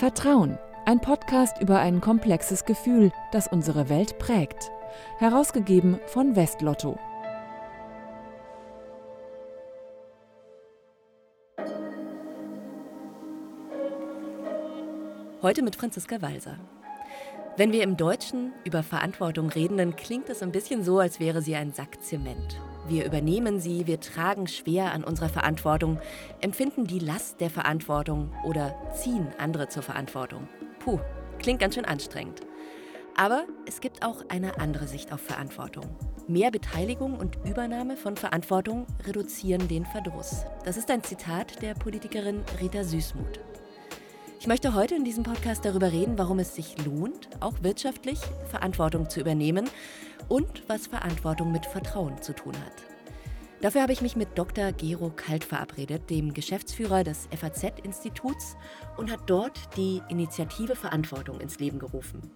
Vertrauen, ein Podcast über ein komplexes Gefühl, das unsere Welt prägt. Herausgegeben von Westlotto. Heute mit Franziska Walser. Wenn wir im Deutschen über Verantwortung reden, dann klingt es ein bisschen so, als wäre sie ein Sack Zement. Wir übernehmen sie, wir tragen schwer an unserer Verantwortung, empfinden die Last der Verantwortung oder ziehen andere zur Verantwortung. Puh, klingt ganz schön anstrengend. Aber es gibt auch eine andere Sicht auf Verantwortung. Mehr Beteiligung und Übernahme von Verantwortung reduzieren den Verdruss. Das ist ein Zitat der Politikerin Rita Süßmuth. Ich möchte heute in diesem Podcast darüber reden, warum es sich lohnt, auch wirtschaftlich Verantwortung zu übernehmen und was Verantwortung mit Vertrauen zu tun hat. Dafür habe ich mich mit Dr. Gero Kalt verabredet, dem Geschäftsführer des FAZ-Instituts, und hat dort die Initiative Verantwortung ins Leben gerufen,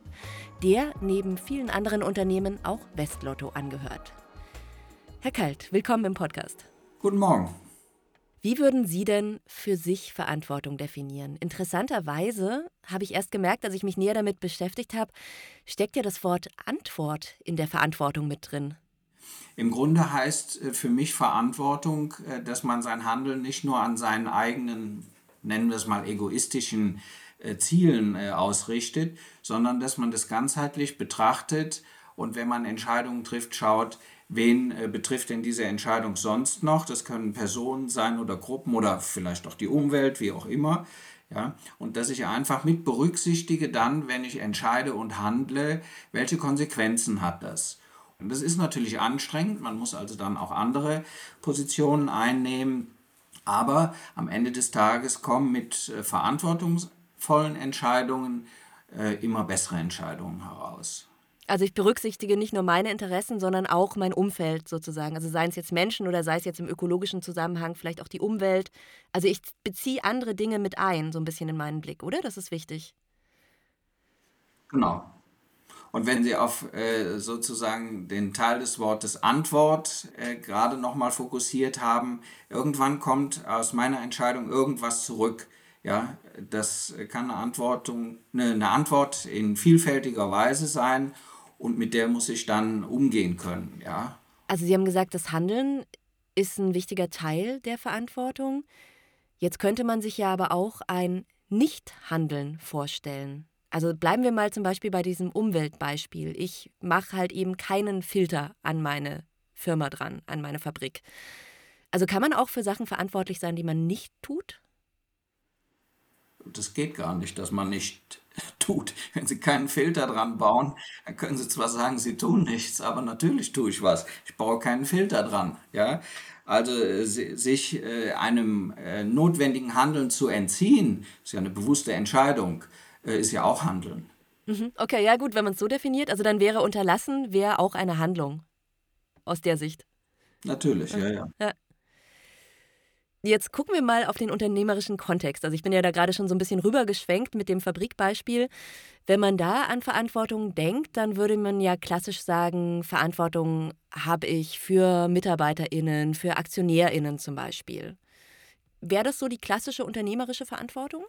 der neben vielen anderen Unternehmen auch Westlotto angehört. Herr Kalt, willkommen im Podcast. Guten Morgen. Wie würden Sie denn für sich Verantwortung definieren? Interessanterweise habe ich erst gemerkt, als ich mich näher damit beschäftigt habe, steckt ja das Wort Antwort in der Verantwortung mit drin. Im Grunde heißt äh, für mich Verantwortung, äh, dass man sein Handeln nicht nur an seinen eigenen, nennen wir es mal, egoistischen äh, Zielen ausrichtet, sondern dass man das ganzheitlich betrachtet und wenn man Entscheidungen trifft, schaut, Wen äh, betrifft denn diese Entscheidung sonst noch? Das können Personen sein oder Gruppen oder vielleicht auch die Umwelt, wie auch immer. Ja, und dass ich einfach mit berücksichtige dann, wenn ich entscheide und handle, welche Konsequenzen hat das. Und das ist natürlich anstrengend, man muss also dann auch andere Positionen einnehmen, aber am Ende des Tages kommen mit äh, verantwortungsvollen Entscheidungen äh, immer bessere Entscheidungen heraus. Also ich berücksichtige nicht nur meine Interessen, sondern auch mein Umfeld sozusagen. Also seien es jetzt Menschen oder sei es jetzt im ökologischen Zusammenhang vielleicht auch die Umwelt. Also ich beziehe andere Dinge mit ein, so ein bisschen in meinen Blick, oder? Das ist wichtig. Genau. Und wenn Sie auf äh, sozusagen den Teil des Wortes Antwort äh, gerade nochmal fokussiert haben, irgendwann kommt aus meiner Entscheidung irgendwas zurück. Ja, das kann eine, eine, eine Antwort in vielfältiger Weise sein und mit der muss ich dann umgehen können, ja. Also Sie haben gesagt, das Handeln ist ein wichtiger Teil der Verantwortung. Jetzt könnte man sich ja aber auch ein Nichthandeln vorstellen. Also bleiben wir mal zum Beispiel bei diesem Umweltbeispiel. Ich mache halt eben keinen Filter an meine Firma dran, an meine Fabrik. Also kann man auch für Sachen verantwortlich sein, die man nicht tut? Das geht gar nicht, dass man nicht tut. Wenn Sie keinen Filter dran bauen, dann können Sie zwar sagen, Sie tun nichts, aber natürlich tue ich was. Ich baue keinen Filter dran. Ja? Also äh, sich äh, einem äh, notwendigen Handeln zu entziehen, ist ja eine bewusste Entscheidung, ist ja auch Handeln. Mhm. Okay, ja gut, wenn man es so definiert, also dann wäre unterlassen, wäre auch eine Handlung aus der Sicht. Natürlich, ja, ja. ja. Jetzt gucken wir mal auf den unternehmerischen Kontext. Also ich bin ja da gerade schon so ein bisschen rübergeschwenkt mit dem Fabrikbeispiel. Wenn man da an Verantwortung denkt, dann würde man ja klassisch sagen, Verantwortung habe ich für Mitarbeiterinnen, für Aktionärinnen zum Beispiel. Wäre das so die klassische unternehmerische Verantwortung?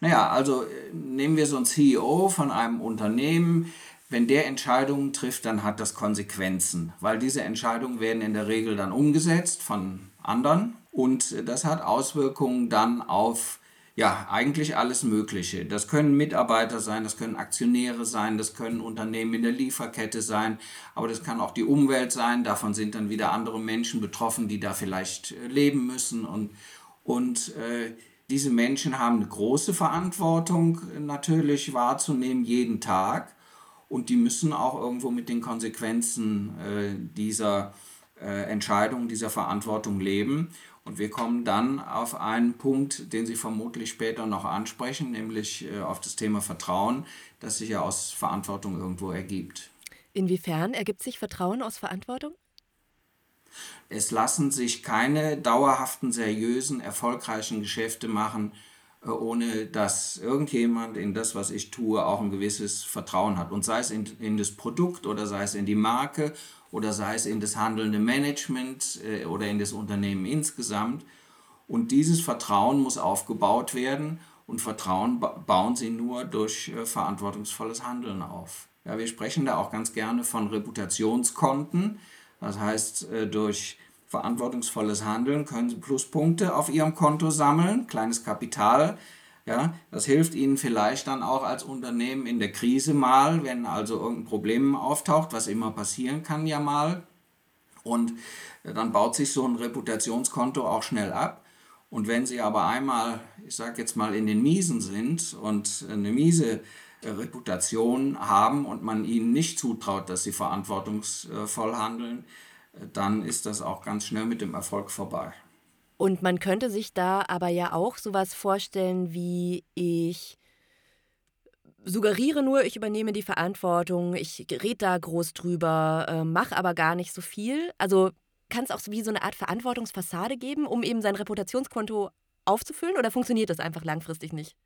Naja, also äh, nehmen wir so einen CEO von einem Unternehmen. Wenn der Entscheidungen trifft, dann hat das Konsequenzen, weil diese Entscheidungen werden in der Regel dann umgesetzt von anderen. Und das hat Auswirkungen dann auf ja, eigentlich alles Mögliche. Das können Mitarbeiter sein, das können Aktionäre sein, das können Unternehmen in der Lieferkette sein, aber das kann auch die Umwelt sein. Davon sind dann wieder andere Menschen betroffen, die da vielleicht äh, leben müssen. Und, und äh, diese Menschen haben eine große Verantwortung natürlich wahrzunehmen jeden Tag. Und die müssen auch irgendwo mit den Konsequenzen äh, dieser äh, Entscheidung, dieser Verantwortung leben. Und wir kommen dann auf einen Punkt, den Sie vermutlich später noch ansprechen, nämlich äh, auf das Thema Vertrauen, das sich ja aus Verantwortung irgendwo ergibt. Inwiefern ergibt sich Vertrauen aus Verantwortung? Es lassen sich keine dauerhaften, seriösen, erfolgreichen Geschäfte machen, äh, ohne dass irgendjemand in das, was ich tue, auch ein gewisses Vertrauen hat. Und sei es in, in das Produkt oder sei es in die Marke oder sei es in das handelnde Management äh, oder in das Unternehmen insgesamt. Und dieses Vertrauen muss aufgebaut werden. Und Vertrauen bauen sie nur durch äh, verantwortungsvolles Handeln auf. Ja, wir sprechen da auch ganz gerne von Reputationskonten. Das heißt, äh, durch verantwortungsvolles Handeln können Sie Pluspunkte auf Ihrem Konto sammeln, kleines Kapital. Ja, das hilft Ihnen vielleicht dann auch als Unternehmen in der Krise mal, wenn also irgendein Problem auftaucht, was immer passieren kann ja mal. Und äh, dann baut sich so ein Reputationskonto auch schnell ab. Und wenn Sie aber einmal, ich sage jetzt mal, in den Miesen sind und eine miese äh, Reputation haben und man ihnen nicht zutraut, dass sie verantwortungsvoll handeln, äh, dann ist das auch ganz schnell mit dem Erfolg vorbei. Und man könnte sich da aber ja auch sowas vorstellen, wie ich suggeriere nur, ich übernehme die Verantwortung, ich rede da groß drüber, äh, mache aber gar nicht so viel. Also kann es auch wie so eine Art Verantwortungsfassade geben, um eben sein Reputationskonto aufzufüllen oder funktioniert das einfach langfristig nicht?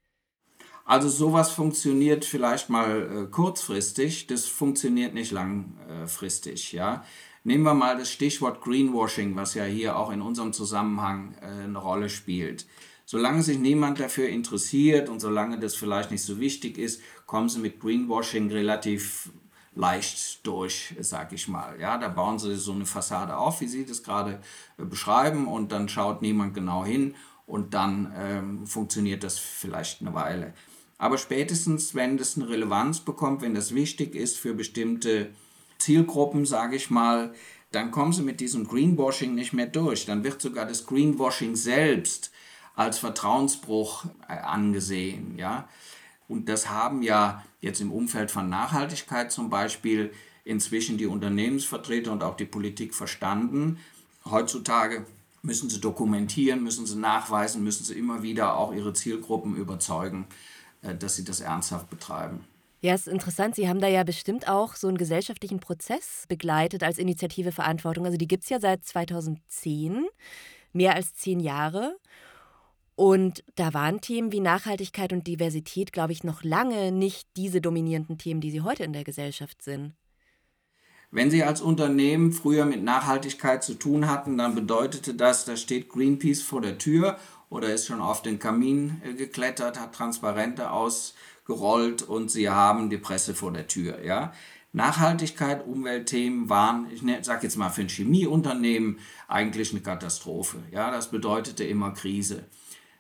Also sowas funktioniert vielleicht mal äh, kurzfristig, das funktioniert nicht langfristig, ja. Nehmen wir mal das Stichwort Greenwashing, was ja hier auch in unserem Zusammenhang äh, eine Rolle spielt. Solange sich niemand dafür interessiert und solange das vielleicht nicht so wichtig ist, kommen sie mit Greenwashing relativ leicht durch, sag ich mal. Ja, da bauen sie so eine Fassade auf, wie Sie das gerade äh, beschreiben, und dann schaut niemand genau hin und dann ähm, funktioniert das vielleicht eine Weile. Aber spätestens, wenn das eine Relevanz bekommt, wenn das wichtig ist für bestimmte Zielgruppen, sage ich mal, dann kommen sie mit diesem Greenwashing nicht mehr durch. Dann wird sogar das Greenwashing selbst als Vertrauensbruch äh, angesehen. Ja? Und das haben ja jetzt im Umfeld von Nachhaltigkeit zum Beispiel inzwischen die Unternehmensvertreter und auch die Politik verstanden. Heutzutage müssen sie dokumentieren, müssen sie nachweisen, müssen sie immer wieder auch ihre Zielgruppen überzeugen, äh, dass sie das ernsthaft betreiben. Ja, ist interessant. Sie haben da ja bestimmt auch so einen gesellschaftlichen Prozess begleitet als Initiative Verantwortung. Also die gibt es ja seit 2010, mehr als zehn Jahre. Und da waren Themen wie Nachhaltigkeit und Diversität, glaube ich, noch lange nicht diese dominierenden Themen, die sie heute in der Gesellschaft sind. Wenn Sie als Unternehmen früher mit Nachhaltigkeit zu tun hatten, dann bedeutete das, da steht Greenpeace vor der Tür oder ist schon auf den Kamin äh, geklettert, hat Transparente ausgerollt und Sie haben die Presse vor der Tür. Ja? Nachhaltigkeit, Umweltthemen waren, ich ne, sage jetzt mal für ein Chemieunternehmen, eigentlich eine Katastrophe. Ja? Das bedeutete immer Krise.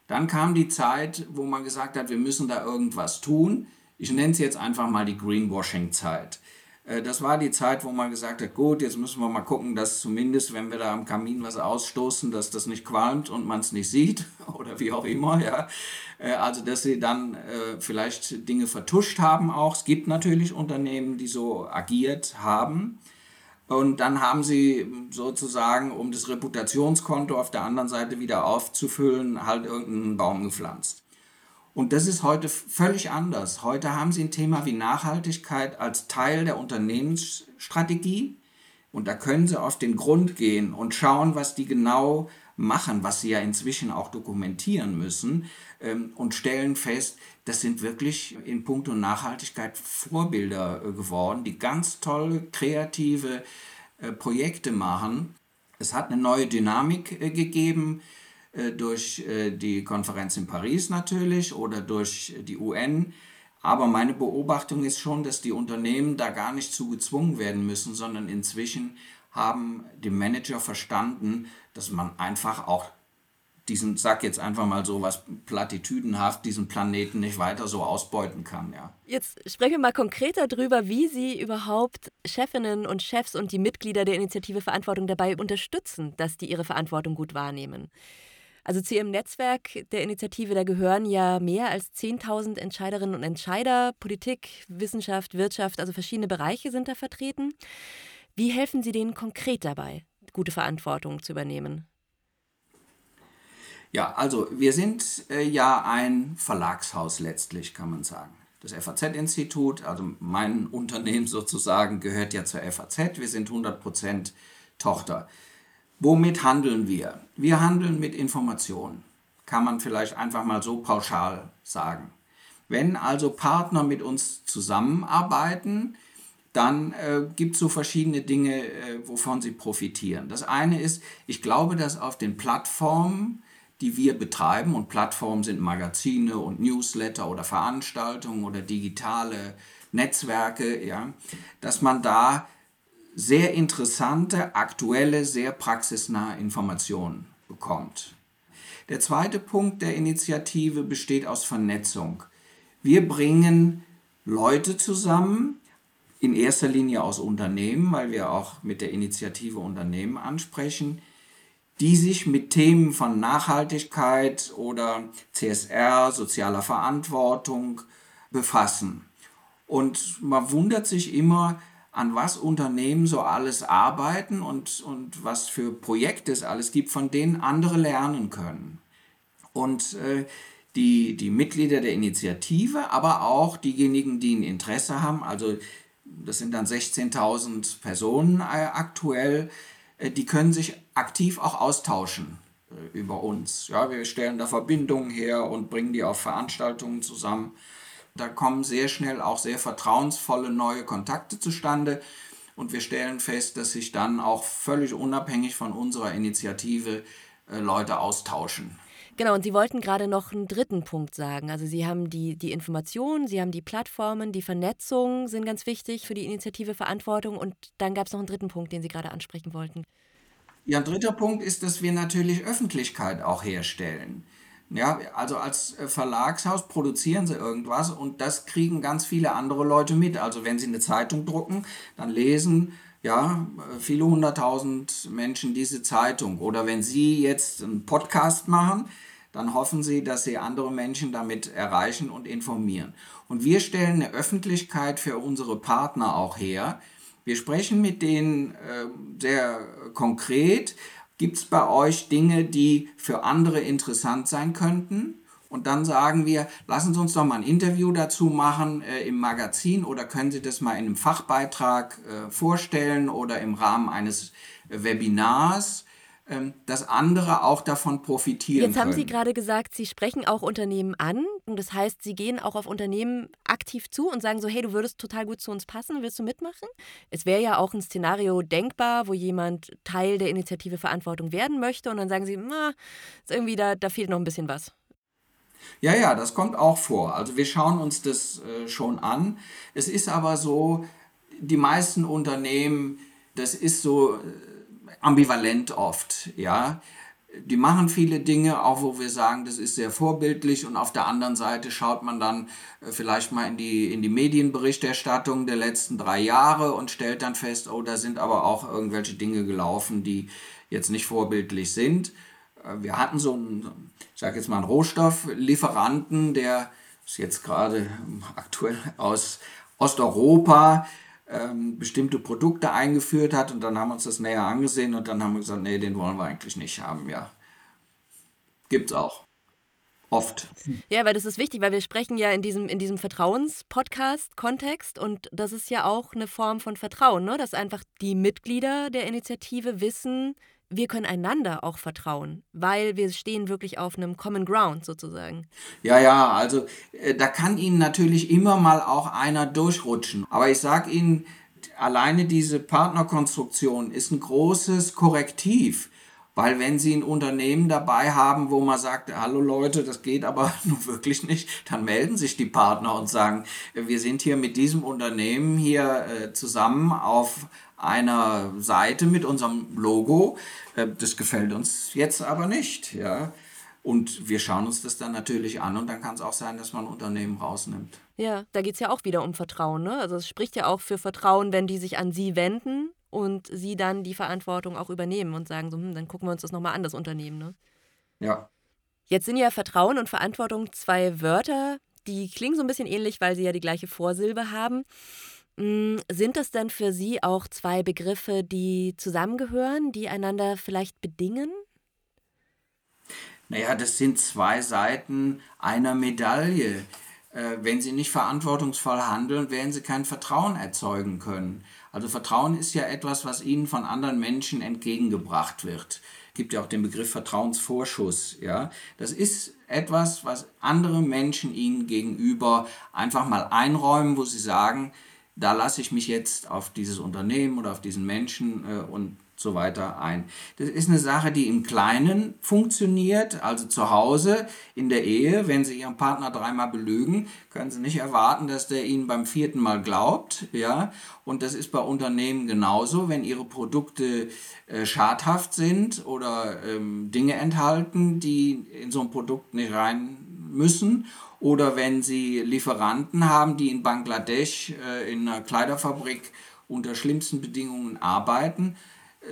Dann kam die Zeit, wo man gesagt hat, wir müssen da irgendwas tun. Ich nenne es jetzt einfach mal die Greenwashing-Zeit. Äh, das war die Zeit, wo man gesagt hat, gut, jetzt müssen wir mal gucken, dass zumindest, wenn wir da am Kamin was ausstoßen, dass das nicht qualmt und man es nicht sieht oder wie auch immer, ja. Äh, also, dass sie dann äh, vielleicht Dinge vertuscht haben auch. Es gibt natürlich Unternehmen, die so agiert haben. Und dann haben sie sozusagen, um das Reputationskonto auf der anderen Seite wieder aufzufüllen, halt irgendeinen Baum gepflanzt. Und das ist heute völlig anders. Heute haben Sie ein Thema wie Nachhaltigkeit als Teil der Unternehmensstrategie. Und da können Sie auf den Grund gehen und schauen, was die genau machen, was sie ja inzwischen auch dokumentieren müssen ähm, und stellen fest, das sind wirklich in puncto Nachhaltigkeit Vorbilder äh, geworden, die ganz tolle, kreative äh, Projekte machen. Es hat eine neue Dynamik äh, gegeben durch äh, die Konferenz in Paris natürlich oder durch die UN. Aber meine Beobachtung ist schon, dass die Unternehmen da gar nicht zu gezwungen werden müssen, sondern inzwischen haben die Manager verstanden, dass man einfach auch diesen, sag jetzt einfach mal so was platitüdenhaft, diesen Planeten nicht weiter so ausbeuten kann, ja. Jetzt sprechen wir mal konkreter darüber, wie Sie überhaupt Chefinnen und Chefs und die Mitglieder der Initiative Verantwortung dabei unterstützen, dass die ihre Verantwortung gut wahrnehmen. Also zu Ihrem Netzwerk der Initiative, da gehören ja mehr als 10.000 Entscheiderinnen und Entscheider, Politik, Wissenschaft, Wirtschaft, also verschiedene Bereiche sind da vertreten. Wie helfen Sie denen konkret dabei, gute Verantwortung zu übernehmen? Ja, also wir sind äh, ja ein Verlagshaus letztlich, kann man sagen. Das FAZ-Institut, also mein Unternehmen sozusagen, gehört ja zur FAZ. Wir sind 100% Tochter. Womit handeln wir? Wir handeln mit Informationen. Kann man vielleicht einfach mal so pauschal sagen. Wenn also Partner mit uns zusammenarbeiten, dann äh, gibt es so verschiedene Dinge, äh, wovon sie profitieren. Das eine ist, ich glaube, dass auf den Plattformen, die wir betreiben, und Plattformen sind Magazine und Newsletter oder Veranstaltungen oder digitale Netzwerke, ja, dass man da sehr interessante, aktuelle, sehr praxisnahe Informationen bekommt. Der zweite Punkt der Initiative besteht aus Vernetzung. Wir bringen Leute zusammen, in erster Linie aus Unternehmen, weil wir auch mit der Initiative Unternehmen ansprechen, die sich mit Themen von Nachhaltigkeit oder CSR, sozialer Verantwortung befassen. Und man wundert sich immer, an was Unternehmen so alles arbeiten und, und was für Projekte es alles gibt, von denen andere lernen können. Und äh, die, die Mitglieder der Initiative, aber auch diejenigen, die ein Interesse haben, also das sind dann 16.000 Personen äh, aktuell, äh, die können sich aktiv auch austauschen äh, über uns. Ja, wir stellen da Verbindungen her und bringen die auf Veranstaltungen zusammen. Da kommen sehr schnell auch sehr vertrauensvolle neue Kontakte zustande und wir stellen fest, dass sich dann auch völlig unabhängig von unserer Initiative äh, Leute austauschen. Genau, und Sie wollten gerade noch einen dritten Punkt sagen. Also Sie haben die, die Informationen, Sie haben die Plattformen, die Vernetzung sind ganz wichtig für die Initiative Verantwortung. Und dann gab es noch einen dritten Punkt, den Sie gerade ansprechen wollten. Ja, ein dritter Punkt ist, dass wir natürlich Öffentlichkeit auch herstellen. Ja, also als äh, Verlagshaus produzieren sie irgendwas und das kriegen ganz viele andere Leute mit. Also wenn sie eine Zeitung drucken, dann lesen ja viele hunderttausend Menschen diese Zeitung. Oder wenn sie jetzt einen Podcast machen, dann hoffen sie, dass sie andere Menschen damit erreichen und informieren. Und wir stellen eine Öffentlichkeit für unsere Partner auch her. Wir sprechen mit denen äh, sehr konkret, Gibt es bei euch Dinge, die für andere interessant sein könnten? Und dann sagen wir, lassen Sie uns doch mal ein Interview dazu machen äh, im Magazin oder können Sie das mal in einem Fachbeitrag äh, vorstellen oder im Rahmen eines äh, Webinars. Ähm, dass andere auch davon profitieren Jetzt haben können. Sie gerade gesagt, Sie sprechen auch Unternehmen an. Und das heißt, Sie gehen auch auf Unternehmen aktiv zu und sagen so, hey, du würdest total gut zu uns passen, willst du mitmachen? Es wäre ja auch ein Szenario denkbar, wo jemand Teil der Initiative Verantwortung werden möchte und dann sagen Sie, na, irgendwie da, da fehlt noch ein bisschen was. Ja, ja, das kommt auch vor. Also wir schauen uns das äh, schon an. Es ist aber so, die meisten Unternehmen, das ist so ambivalent oft, ja. Die machen viele Dinge, auch wo wir sagen, das ist sehr vorbildlich und auf der anderen Seite schaut man dann äh, vielleicht mal in die, in die Medienberichterstattung der letzten drei Jahre und stellt dann fest, oh, da sind aber auch irgendwelche Dinge gelaufen, die jetzt nicht vorbildlich sind. Äh, wir hatten so einen, ich sage jetzt mal einen Rohstofflieferanten, der ist jetzt gerade aktuell aus Osteuropa, ähm, bestimmte Produkte eingeführt hat und dann haben wir uns das näher angesehen und dann haben wir gesagt, nee, den wollen wir eigentlich nicht haben, ja. Gibt's auch. Oft. Ja, weil das ist wichtig, weil wir sprechen ja in diesem, in diesem Vertrauens-Podcast-Kontext und das ist ja auch eine Form von Vertrauen, ne? dass einfach die Mitglieder der Initiative wissen, wir können einander auch vertrauen, weil wir stehen wirklich auf einem Common Ground sozusagen. Ja, ja, also äh, da kann Ihnen natürlich immer mal auch einer durchrutschen. Aber ich sage Ihnen, alleine diese Partnerkonstruktion ist ein großes Korrektiv. Weil wenn Sie ein Unternehmen dabei haben, wo man sagt, hallo Leute, das geht aber nun wirklich nicht, dann melden sich die Partner und sagen, wir sind hier mit diesem Unternehmen hier äh, zusammen auf einer Seite mit unserem Logo. Äh, das gefällt uns jetzt aber nicht, ja. Und wir schauen uns das dann natürlich an und dann kann es auch sein, dass man Unternehmen rausnimmt. Ja, da geht es ja auch wieder um Vertrauen. Ne? Also es spricht ja auch für Vertrauen, wenn die sich an Sie wenden und Sie dann die Verantwortung auch übernehmen und sagen so, hm, dann gucken wir uns das nochmal an, das Unternehmen. Ne? Ja. Jetzt sind ja Vertrauen und Verantwortung zwei Wörter, die klingen so ein bisschen ähnlich, weil sie ja die gleiche Vorsilbe haben. Hm, sind das denn für Sie auch zwei Begriffe, die zusammengehören, die einander vielleicht bedingen? Naja, das sind zwei Seiten einer Medaille. Äh, wenn Sie nicht verantwortungsvoll handeln, werden Sie kein Vertrauen erzeugen können. Also Vertrauen ist ja etwas, was Ihnen von anderen Menschen entgegengebracht wird. Gibt ja auch den Begriff Vertrauensvorschuss. Ja? Das ist etwas, was andere Menschen Ihnen gegenüber einfach mal einräumen, wo Sie sagen, da lasse ich mich jetzt auf dieses Unternehmen oder auf diesen Menschen äh, und so weiter ein. Das ist eine Sache, die im Kleinen funktioniert, also zu Hause, in der Ehe. Wenn Sie Ihren Partner dreimal belügen, können Sie nicht erwarten, dass der Ihnen beim vierten Mal glaubt. Ja? Und das ist bei Unternehmen genauso. Wenn Ihre Produkte äh, schadhaft sind oder ähm, Dinge enthalten, die in so ein Produkt nicht rein müssen oder wenn Sie Lieferanten haben, die in Bangladesch äh, in einer Kleiderfabrik unter schlimmsten Bedingungen arbeiten,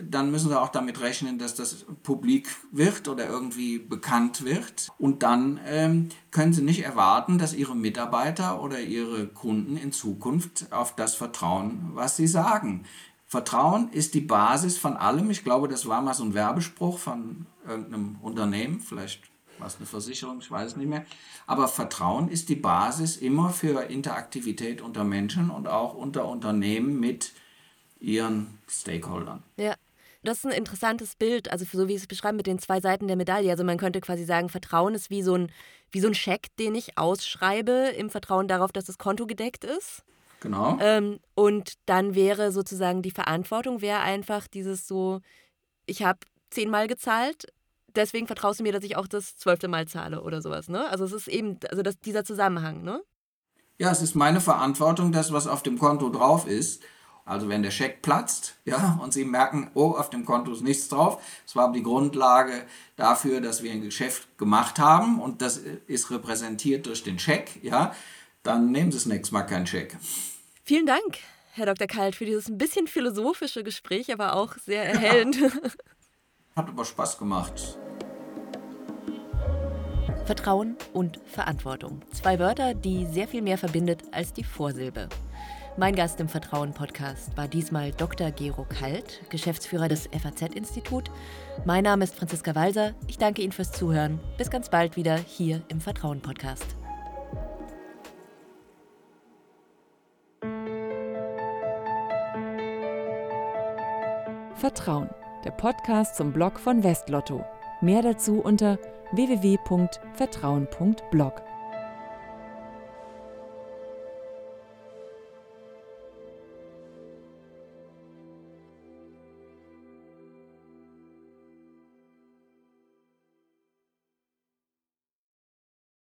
dann müssen Sie auch damit rechnen, dass das publik wird oder irgendwie bekannt wird. Und dann ähm, können Sie nicht erwarten, dass Ihre Mitarbeiter oder Ihre Kunden in Zukunft auf das vertrauen, was Sie sagen. Vertrauen ist die Basis von allem. Ich glaube, das war mal so ein Werbespruch von irgendeinem Unternehmen, vielleicht war es eine Versicherung, ich weiß es nicht mehr. Aber Vertrauen ist die Basis immer für Interaktivität unter Menschen und auch unter Unternehmen mit ihren Stakeholdern. Ja. Das ist ein interessantes Bild, also so wie Sie es beschreiben mit den zwei Seiten der Medaille. Also man könnte quasi sagen, Vertrauen ist wie so ein, wie so ein Scheck, den ich ausschreibe, im Vertrauen darauf, dass das Konto gedeckt ist. Genau. Ähm, und dann wäre sozusagen die Verantwortung, wäre einfach dieses so, ich habe zehnmal gezahlt, deswegen vertraust du mir, dass ich auch das zwölfte Mal zahle oder sowas. Ne? Also es ist eben, also das, dieser Zusammenhang, ne? Ja, es ist meine Verantwortung, das, was auf dem Konto drauf ist, also wenn der Scheck platzt, ja, und Sie merken, oh, auf dem Konto ist nichts drauf, das war die Grundlage dafür, dass wir ein Geschäft gemacht haben und das ist repräsentiert durch den Scheck, ja, dann nehmen Sie das nächste Mal keinen Scheck. Vielen Dank, Herr Dr. Kalt, für dieses ein bisschen philosophische Gespräch, aber auch sehr erhellend. Ja. Hat aber Spaß gemacht. Vertrauen und Verantwortung. Zwei Wörter, die sehr viel mehr verbindet als die Vorsilbe. Mein Gast im Vertrauen-Podcast war diesmal Dr. Gero Kalt, Geschäftsführer des FAZ-Institut. Mein Name ist Franziska Walser. Ich danke Ihnen fürs Zuhören. Bis ganz bald wieder hier im Vertrauen-Podcast. Vertrauen, der Podcast zum Blog von Westlotto. Mehr dazu unter www.vertrauen.blog.